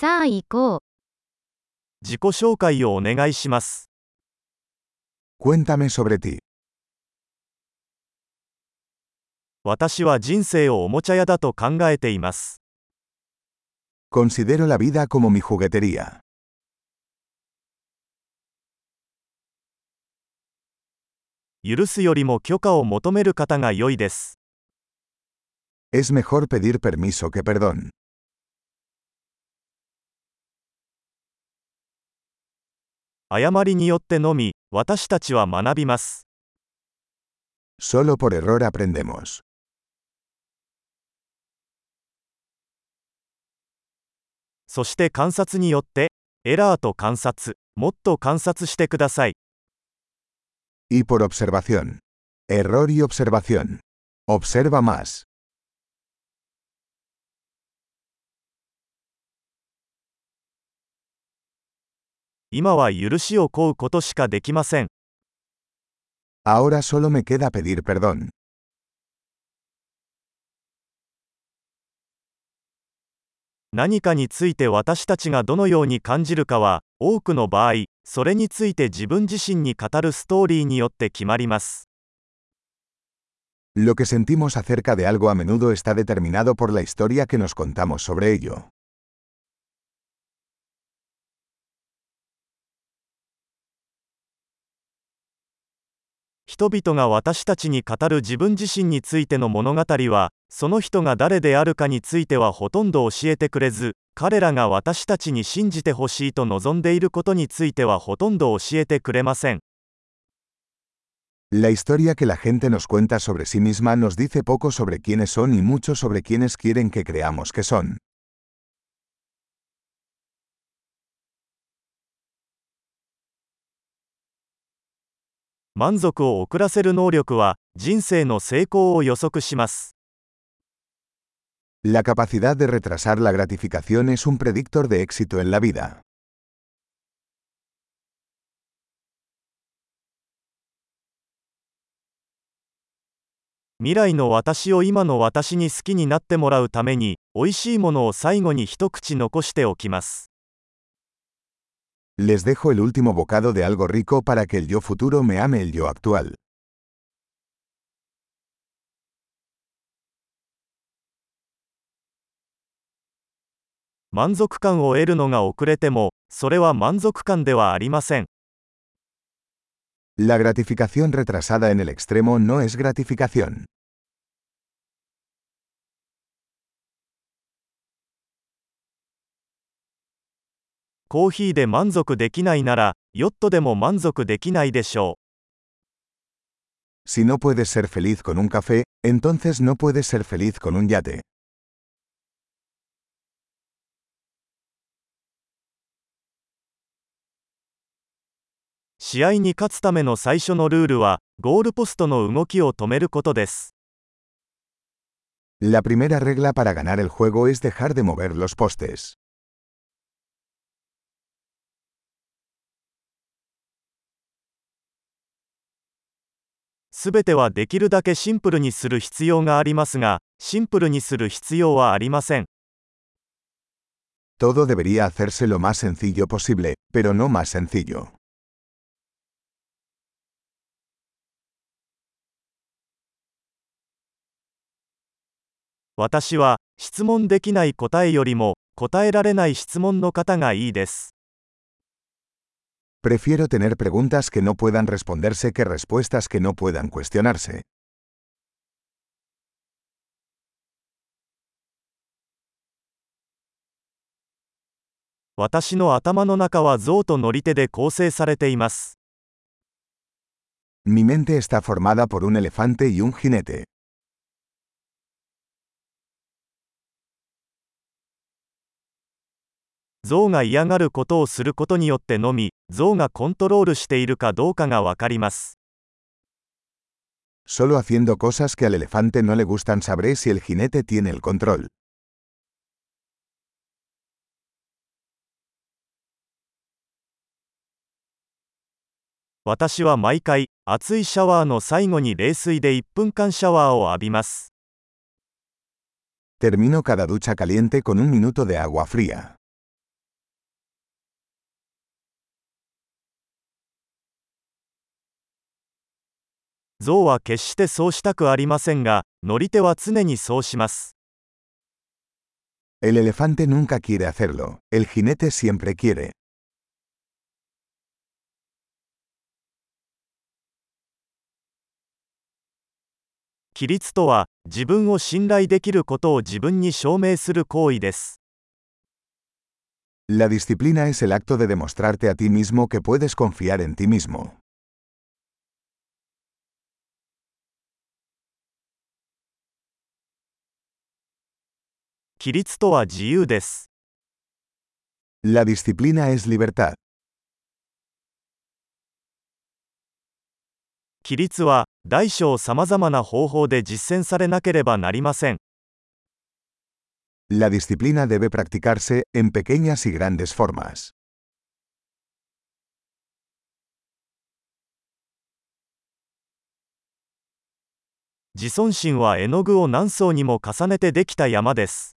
さあ行こう。自己紹介をお願いします。Cuéntame sobre ti. 私は人生をおもちゃ屋だと考えています。Considero la vida como mi juguetería. 許すよりも許可を求める方が良いです。Es mejor pedir permiso que perdón. 誤りによってのみ、私たちは学びます。Solo por error aprendemos. そして観察によって、エラーと観察、もっと観察してください。Y por observación. Error y observación. Observa más. 今は許しを請うことしかできません。Ahora solo me queda pedir perdón. 何かについて私たちがどのように感じるかは、多くの場合、それについて自分自身に語るストーリーによって決まります。Lo que sentimos acerca de algo a menudo está determinado por la historia que nos contamos sobre ello. 人々が私たちに語る自分自身についての物語は、その人が誰であるかについてはほとんど教えてくれず、彼らが私たちに信じてほしいと望んでいることについてはほとんど教えてくれません。La historia que la gente nos cuenta sobre sí misma nos dice poco sobre quiénes son y mucho sobre quiénes quieren que creamos que son. 満足を遅らせる能力は、人生の成功を予測します。La capacidad de retrasar la gratificación es un predictor de éxito en la vida. 未来の私を今の私に好きになってもらうために、美味しいものを最後に一口残しておきます。Les dejo el último bocado de algo rico para que el yo futuro me ame el yo actual. 満足感を得るのが遅れても、それは満足感ではありません。La gratificación retrasada en el extremo no es gratificación. コーヒーで満足できないなら、ヨットでも満足できないでしょう。Si no puedes ser feliz con un café, entonces no puedes ser feliz con un yate. 試合に勝つための最初のルールは、ゴールポストの動きを止めることです。La primera regla para ganar el juego es dejar de mover los postes. すべてはできるだけシンプルにする必要がありますが、シンプルにする必要はありません。Todo debería hacerse lo más sencillo posible, pero no más sencillo. 私は、質問できない答えよりも、答えられない質問の方がいいです。Prefiero tener preguntas que no puedan responderse que respuestas que no puedan cuestionarse. 私の頭の中は象と乗り手で構成されています。Mi mente está formada por un elefante y un jinete. 象が嫌がることをすることによってのみ、象がコントロールしているかどうかがわかります。Solo haciendo cosas que al elefante no le gustan sabré si el jinete tiene el control. 私は毎回、熱いシャワーの最後に冷水で1分間シャワーを浴びます。Termino cada ducha caliente con un minuto de agua fría. 象は決してそうしたくありませんが、乗り手は常にそうします。El elefante nunca quiere hacerlo, el jinete siempre quiere. 規律とは、自分を信頼できることを自分に証明する行為です。La disciplina es el acto de demostrarte a ti mismo que puedes confiar en ti mismo. 規律とは自由です。La disciplina es libertad. 規律は、大小さまざまな方法で実践されなければなりません。La disciplina debe practicarse, en pequeñas y grandes formas. 自尊心は絵の具を何層にも重ねてできた山です。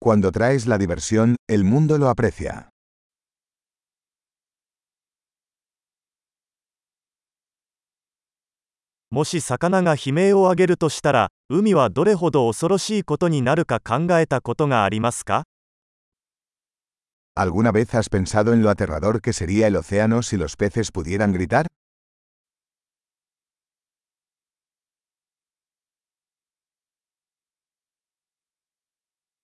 Cuando traes la diversión, el mundo lo aprecia. ¿Alguna vez has pensado en lo aterrador que sería el océano si los peces pudieran gritar?